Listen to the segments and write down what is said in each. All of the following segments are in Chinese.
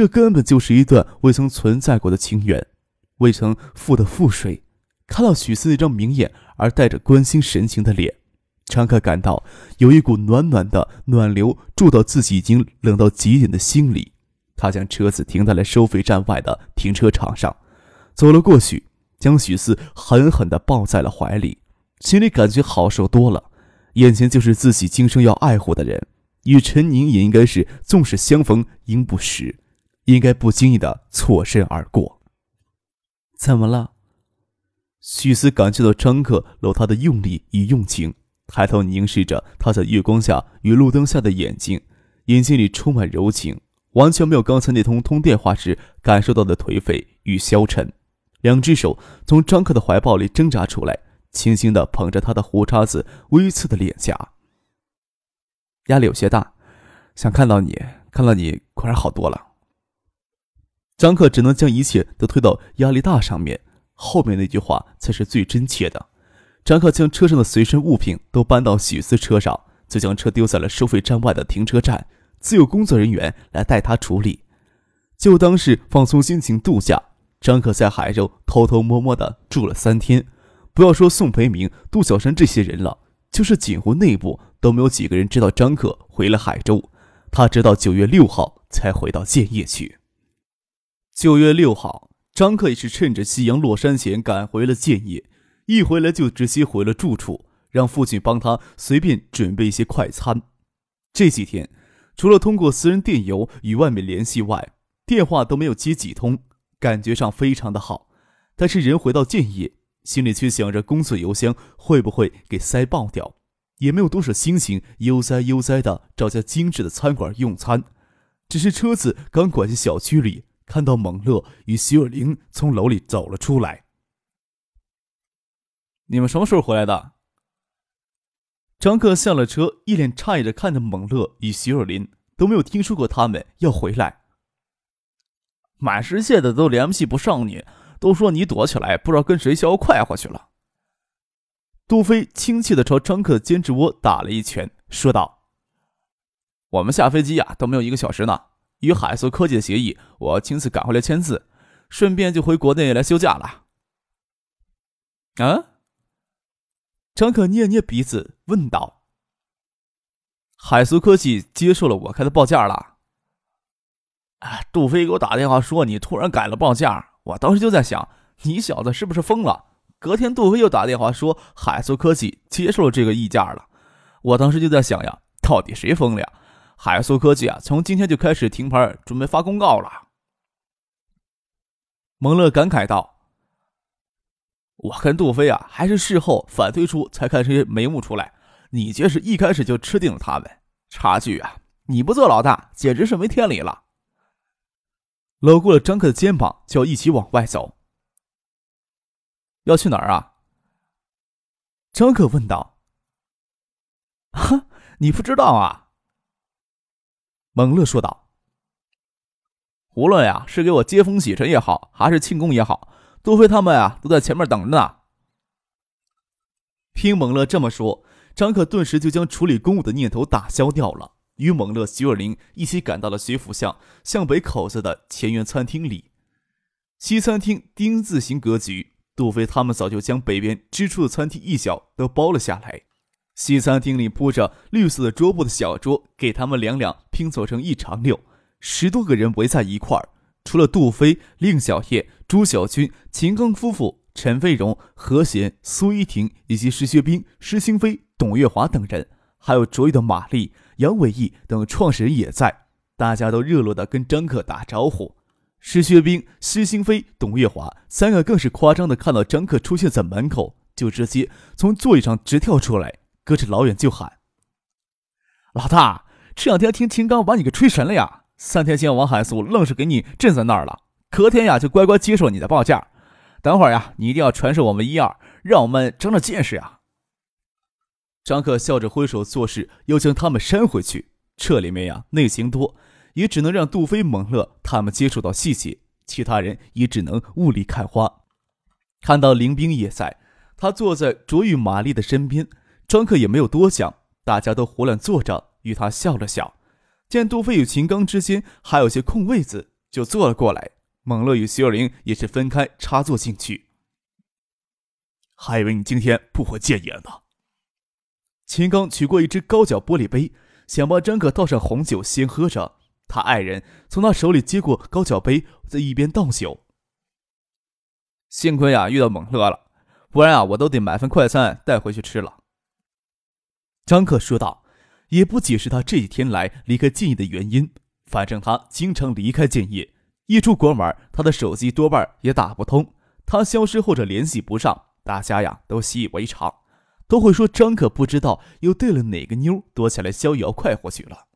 这根本就是一段未曾存在过的情缘，未曾付的覆水。看到许四那张明眼而带着关心神情的脸，常客感到有一股暖暖的暖流注到自己已经冷到极点的心里。他将车子停在了收费站外的停车场上，走了过去，将许四狠狠地抱在了怀里，心里感觉好受多了。眼前就是自己今生要爱护的人，与陈宁也应该是纵使相逢应不识。应该不经意的错身而过。怎么了？许思感觉到张克搂他的用力与用情，抬头凝视着他在月光下与路灯下的眼睛，眼睛里充满柔情，完全没有刚才那通通电话时感受到的颓废与消沉。两只手从张克的怀抱里挣扎出来，轻轻的捧着他的胡茬子微刺的脸颊。压力有些大，想看到你，看到你果然好多了。张克只能将一切都推到压力大上面，后面那句话才是最真切的。张克将车上的随身物品都搬到许思车上，就将车丢在了收费站外的停车站，自有工作人员来代他处理，就当是放松心情度假。张克在海州偷偷摸摸的住了三天，不要说宋培明、杜小山这些人了，就是锦湖内部都没有几个人知道张克回了海州。他直到九月六号才回到建业去。九月六号，张克也是趁着夕阳落山前赶回了建业，一回来就直接回了住处，让父亲帮他随便准备一些快餐。这几天，除了通过私人电邮与外面联系外，电话都没有接几通，感觉上非常的好。但是人回到建业，心里却想着工作邮箱会不会给塞爆掉，也没有多少心情悠哉悠哉的找家精致的餐馆用餐。只是车子刚拐进小区里。看到蒙乐与徐若琳从楼里走了出来。你们什么时候回来的？张克下了车，一脸诧异的看着蒙乐与徐若琳，都没有听说过他们要回来。满世界的都联系不上你，都说你躲起来，不知道跟谁逍遥快活去了。杜飞亲切的朝张克的肩肢窝打了一拳，说道：“我们下飞机呀，都没有一个小时呢。”与海苏科技的协议，我亲自赶回来签字，顺便就回国内来休假了。啊？张可捏捏鼻子问道：“海苏科技接受了我开的报价了？”啊！杜飞给我打电话说你突然改了报价，我当时就在想，你小子是不是疯了？隔天杜飞又打电话说海苏科技接受了这个议价了，我当时就在想呀，到底谁疯了呀？海苏科技啊，从今天就开始停牌，准备发公告了。蒙乐感慨道：“我跟杜飞啊，还是事后反推出才看这些眉目出来。你却是一开始就吃定了他们，差距啊！你不做老大，简直是没天理了。”搂过了张克的肩膀，就要一起往外走。要去哪儿啊？张克问道。“哈，你不知道啊？”蒙乐说道：“无论呀，是给我接风洗尘也好，还是庆功也好，杜飞他们啊都在前面等着呢。”听蒙乐这么说，张可顿时就将处理公务的念头打消掉了，与蒙乐、徐若琳一起赶到了学府巷向北口子的前园餐厅里。西餐厅丁字形格局，杜飞他们早就将北边支出的餐厅一角都包了下来。西餐厅里铺着绿色的桌布的小桌，给他们两两拼凑成一长溜，十多个人围在一块儿。除了杜飞、令小叶、朱小军、秦刚夫妇、陈飞荣、何贤、苏依婷以及石学兵、石兴飞、董月华等人，还有卓越的马丽、杨伟义等创始人也在。大家都热络地跟张克打招呼。石学兵、石兴飞、董月华三个更是夸张的，看到张克出现在门口，就直接从座椅上直跳出来。隔着老远就喊：“老大，这两天听秦刚把你给吹神了呀！三天前王海素愣是给你镇在那儿了，隔天呀就乖乖接受你的报价。等会儿呀，你一定要传授我们一二，让我们长长见识呀！张克笑着挥手作势，又将他们扇回去。这里面呀，内情多，也只能让杜飞、蒙乐他们接触到细节，其他人也只能雾里看花。看到林冰也在，他坐在卓玉、玛丽的身边。张克也没有多想，大家都胡乱坐着，与他笑了笑。见杜飞与秦刚之间还有些空位子，就坐了过来。蒙乐与徐若琳也是分开插座进去。还以为你今天不会戒烟呢。秦刚取过一只高脚玻璃杯，想帮张克倒上红酒，先喝着。他爱人从他手里接过高脚杯，在一边倒酒。幸亏啊遇到蒙乐了，不然啊我都得买份快餐带回去吃了。张克说道，也不解释他这几天来离开建业的原因，反正他经常离开建业。一出国门，他的手机多半也打不通。他消失或者联系不上，大家呀都习以为常，都会说张可不知道又对了哪个妞躲起来逍遥快活去了。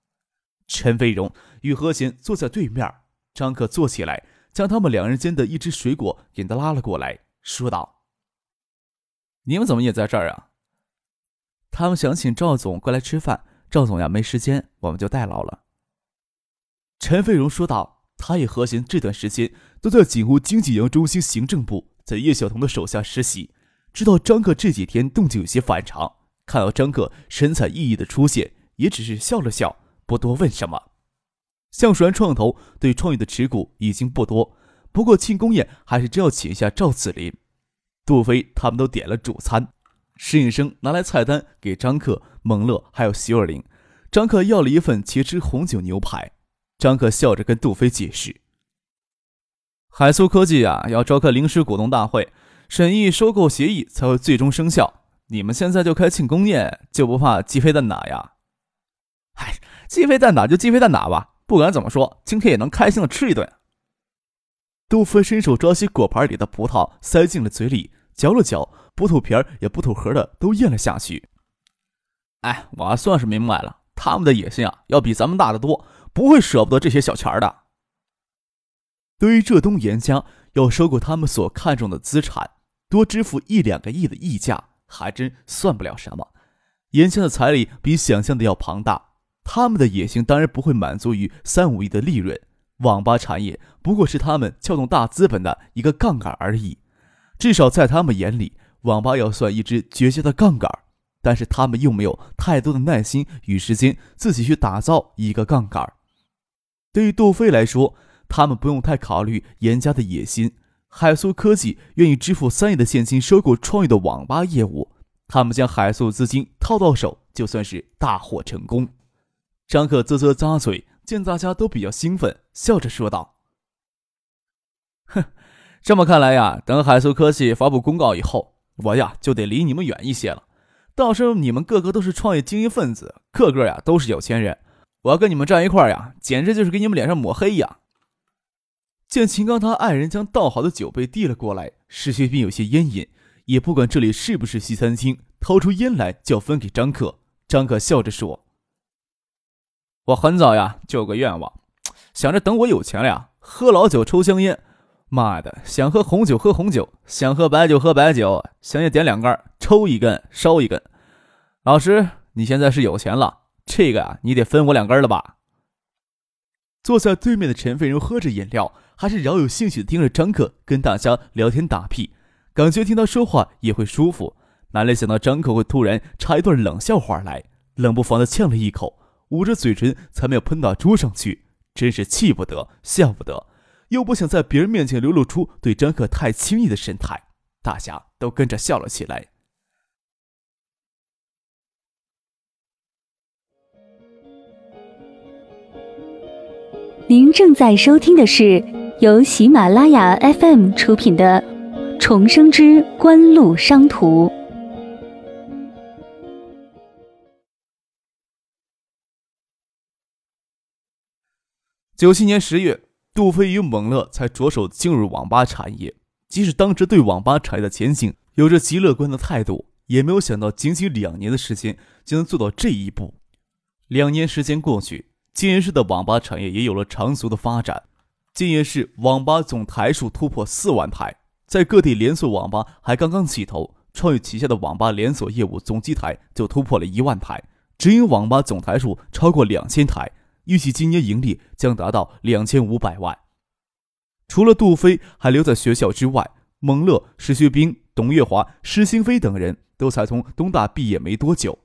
陈飞荣与何贤坐在对面，张可坐起来，将他们两人间的一只水果给他拉了过来，说道：“你们怎么也在这儿啊？”他们想请赵总过来吃饭，赵总呀没时间，我们就代劳了。陈飞荣说道。他与何贤这段时间都在景湖经济营中心行政部，在叶晓彤的手下实习，知道张克这几天动静有些反常。看到张克神采奕奕的出现，也只是笑了笑，不多问什么。橡树园创投对创业的持股已经不多，不过庆功宴还是真要请一下赵子林、杜飞他们都点了主餐。侍应生拿来菜单给张克、蒙乐还有徐若琳。张克要了一份茄汁红酒牛排。张克笑着跟杜飞解释：“海苏科技啊，要召开临时股东大会，审议收购协议才会最终生效。你们现在就开庆功宴，就不怕鸡飞蛋打呀？”“嗨，鸡飞蛋打就鸡飞蛋打吧，不管怎么说，今天也能开心的吃一顿。”杜飞伸手抓起果盘里的葡萄，塞进了嘴里，嚼了嚼，不吐皮儿也不吐核的都咽了下去。哎，我算是明白了，他们的野心啊，要比咱们大得多。不会舍不得这些小钱的。对于浙东严家要收购他们所看重的资产，多支付一两个亿的溢价，还真算不了什么。严家的财力比想象的要庞大，他们的野心当然不会满足于三五亿的利润。网吧产业不过是他们撬动大资本的一个杠杆而已。至少在他们眼里，网吧要算一支绝佳的杠杆，但是他们又没有太多的耐心与时间自己去打造一个杠杆。对于杜飞来说，他们不用太考虑严家的野心。海素科技愿意支付三亿的现金收购创业的网吧业务，他们将海素资金套到手，就算是大获成功。张克啧啧咂嘴，见大家都比较兴奋，笑着说道：“哼，这么看来呀，等海素科技发布公告以后，我呀就得离你们远一些了。到时候你们个个都是创业精英分子，个个呀都是有钱人。”我要跟你们站一块呀，简直就是给你们脸上抹黑呀！见秦刚他爱人将倒好的酒杯递了过来，石学斌有些烟瘾，也不管这里是不是西餐厅，掏出烟来就要分给张克。张克笑着说：“我很早呀就有个愿望，想着等我有钱了呀，喝老酒抽香烟。妈的，想喝红酒喝红酒，想喝白酒喝白酒，想也点两根，抽一根烧一根。老师，你现在是有钱了。”这个啊，你得分我两根了吧？坐在对面的陈飞荣喝着饮料，还是饶有兴趣的盯着张克跟大家聊天打屁，感觉听他说话也会舒服。哪里想到张克会突然插一段冷笑话来，冷不防的呛了一口，捂着嘴唇才没有喷到桌上去，真是气不得，笑不得，又不想在别人面前流露出对张克太轻易的神态，大家都跟着笑了起来。您正在收听的是由喜马拉雅 FM 出品的《重生之官路商途》。九七年十月，杜飞与蒙乐才着手进入网吧产业。即使当时对网吧产业的前景有着极乐观的态度，也没有想到仅仅两年的时间就能做到这一步。两年时间过去。金源市的网吧产业也有了长足的发展，今年市网吧总台数突破四万台，在各地连锁网吧还刚刚起头。创宇旗下的网吧连锁业务总机台就突破了一万台，直营网吧总台数超过两千台，预计今年盈利将达到两千五百万。除了杜飞还留在学校之外，蒙乐、石学兵、董月华、施新飞等人都才从东大毕业没多久，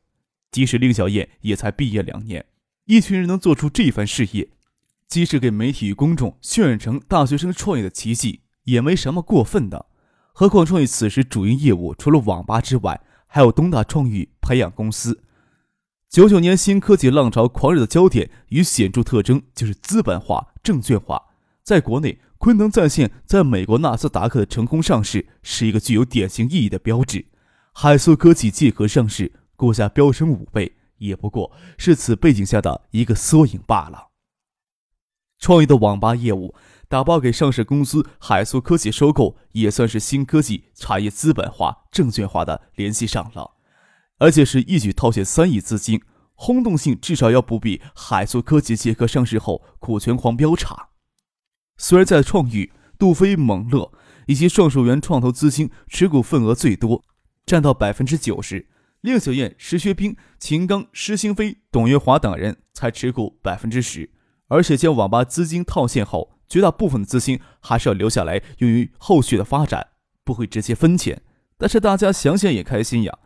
即使令小燕也才毕业两年，一群人能做出这番事业。即使给媒体与公众渲染成大学生创业的奇迹，也没什么过分的。何况创意此时主营业务除了网吧之外，还有东大创意培养公司。九九年新科技浪潮狂热的焦点与显著特征就是资本化、证券化。在国内，昆腾在线在美国纳斯达克的成功上市，是一个具有典型意义的标志。海素科技借壳上市，股价飙升五倍，也不过是此背景下的一个缩影罢了。创意的网吧业务打包给上市公司海素科技收购，也算是新科技产业资本化、证券化的联系上了，而且是一举套现三亿资金，轰动性至少要不比海素科技借壳上市后股权狂飙差。虽然在创意、杜飞、蒙乐以及创数元创投资金持股份额最多，占到百分之九十，令小燕、石学兵、秦刚、施兴飞、董月华等人才持股百分之十。而且将网吧资金套现后，绝大部分的资金还是要留下来用于后续的发展，不会直接分钱。但是大家想想也开心呀，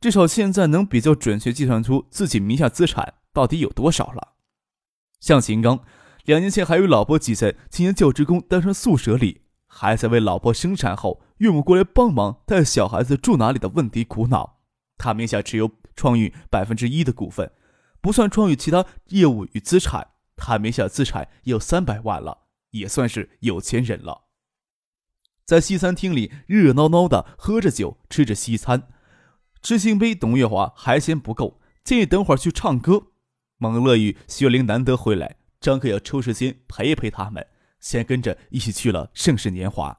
至少现在能比较准确计算出自己名下资产到底有多少了。像秦刚，两年前还与老婆挤在青年教职工单身宿舍里，还在为老婆生产后岳母过来帮忙带小孩子住哪里的问题苦恼。他名下持有创运百分之一的股份，不算创运其他业务与资产。他名下资产有三百万了，也算是有钱人了。在西餐厅里热热闹闹的喝着酒，吃着西餐。知心杯董月华还嫌不够，建议等会儿去唱歌。蒙乐与薛玲难得回来，张克要抽时间陪一陪他们，先跟着一起去了盛世年华。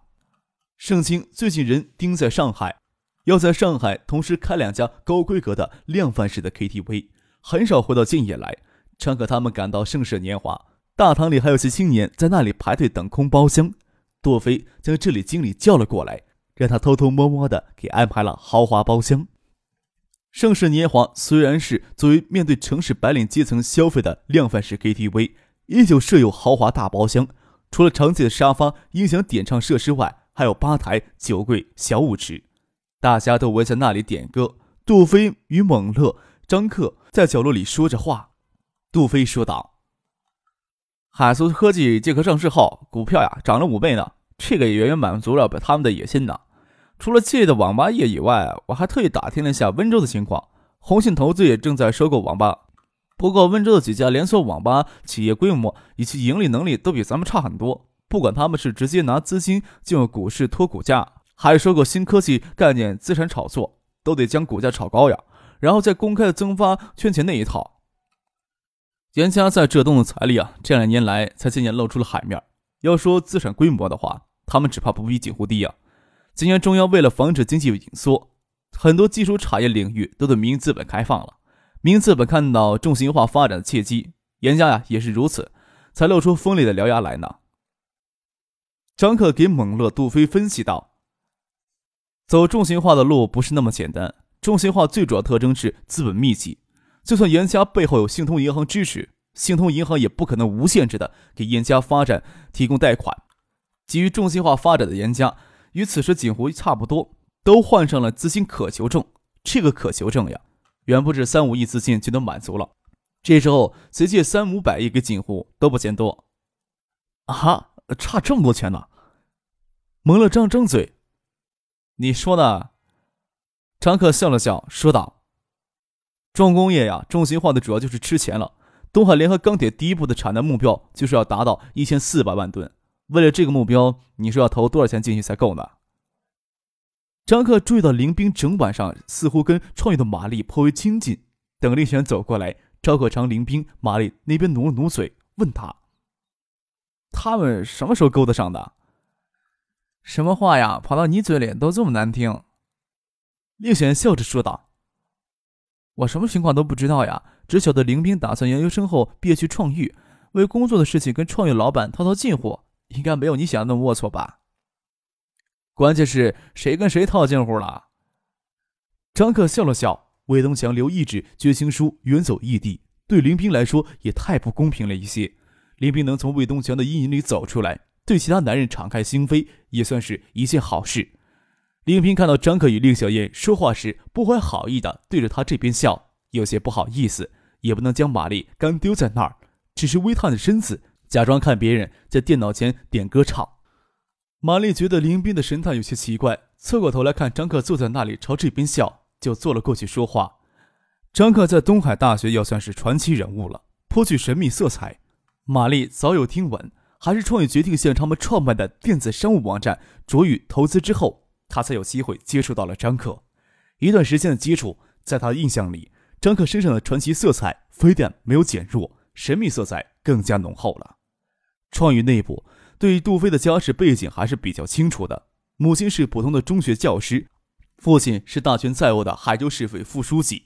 盛清最近人盯在上海，要在上海同时开两家高规格的量贩式的 KTV，很少回到建业来。张可他们赶到盛世年华大堂里，还有些青年在那里排队等空包厢。杜飞将这里经理叫了过来，让他偷偷摸摸的给安排了豪华包厢。盛世年华虽然是作为面对城市白领阶层消费的量贩式 KTV，依旧设有豪华大包厢。除了常见的沙发、音响、点唱设施外，还有吧台、酒柜、小舞池，大家都围在那里点歌。杜飞与猛乐、张克在角落里说着话。杜飞说道：“海苏科技借壳上市后，股票呀涨了五倍呢，这个也远远满足了他们的野心呢。除了借的网吧业以外，我还特意打听了一下温州的情况，红信投资也正在收购网吧。不过温州的几家连锁网吧企业规模以及盈利能力都比咱们差很多。不管他们是直接拿资金进入股市托股价，还是收购新科技概念资产炒作，都得将股价炒高呀，然后再公开的增发圈钱那一套。”严家在浙东的财力啊，这两年来才渐渐露出了海面。要说资产规模的话，他们只怕不比锦湖低啊。今年中央为了防止经济紧缩，很多基础产业领域都对民营资本开放了。民营资本看到重型化发展的契机，严家呀也是如此，才露出锋利的獠牙来呢。张克给猛乐、杜飞分析道：“走重型化的路不是那么简单，重型化最主要特征是资本密集。”就算严家背后有信通银行支持，信通银行也不可能无限制的给严家发展提供贷款。基于重型化发展的严家，与此时锦湖差不多，都患上了资金渴求症。这个渴求症呀，远不止三五亿资金就能满足了。这时候谁借三五百亿给锦湖都不嫌多。啊，差这么多钱呢？蒙了张张嘴。你说呢？张克笑了笑，说道。重工业呀，重型化的主要就是吃钱了。东海联合钢铁第一步的产能目标就是要达到一千四百万吨。为了这个目标，你说要投多少钱进去才够呢？张克注意到林斌整晚上似乎跟创业的马丽颇为亲近。等令选走过来，赵可长、林斌、马丽那边努了努嘴，问他：“他们什么时候勾搭上的？”什么话呀，跑到你嘴里都这么难听。令选笑着说道。我什么情况都不知道呀，只晓得林斌打算研究生后毕业去创育，为工作的事情跟创业老板套套近乎，应该没有你想的那么龌龊吧？关键是谁跟谁套近乎了？张克笑了笑，魏东强留一纸绝情书远走异地，对林斌来说也太不公平了一些。林斌能从魏东强的阴影里走出来，对其他男人敞开心扉，也算是一件好事。林斌看到张克与令小燕说话时不怀好意的对着他这边笑，有些不好意思，也不能将玛丽干丢在那儿，只是微探着身子，假装看别人在电脑前点歌唱。玛丽觉得林斌的神态有些奇怪，侧过头来看张克坐在那里朝这边笑，就坐了过去说话。张克在东海大学要算是传奇人物了，颇具神秘色彩。玛丽早有听闻，还是创意决定向他们创办的电子商务网站卓宇投资之后，他才有机会接触到了张克。一段时间的接触，在他的印象里，张克身上的传奇色彩非但没有减弱，神秘色彩更加浓厚了。创宇内部。对于杜飞的家世背景还是比较清楚的，母亲是普通的中学教师，父亲是大权在握的海州市委副书记。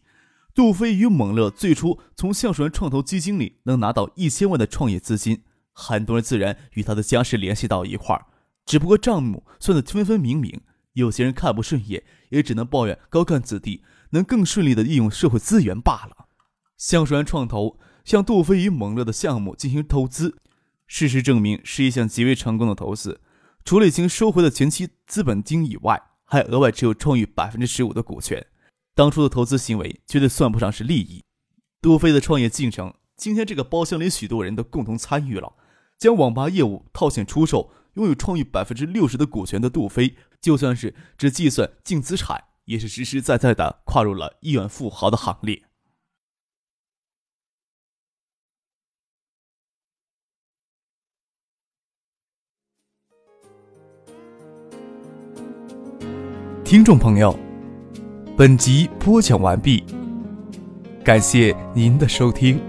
杜飞与蒙乐最初从橡树园创投基金里能拿到一千万的创业资金，很多人自然与他的家世联系到一块儿。只不过账目算得分分明明，有些人看不顺眼，也只能抱怨高干子弟能更顺利地利用社会资源罢了。橡树园创投向杜飞与蒙乐的项目进行投资。事实证明，是一项极为成功的投资。除了已经收回的前期资本金以外，还额外持有创意百分之十五的股权。当初的投资行为绝对算不上是利益。杜飞的创业进程，今天这个包厢里许多人都共同参与了。将网吧业务套现出售，拥有创意百分之六十的股权的杜飞，就算是只计算净资产，也是实实在在的跨入了亿万富豪的行列。听众朋友，本集播讲完毕，感谢您的收听。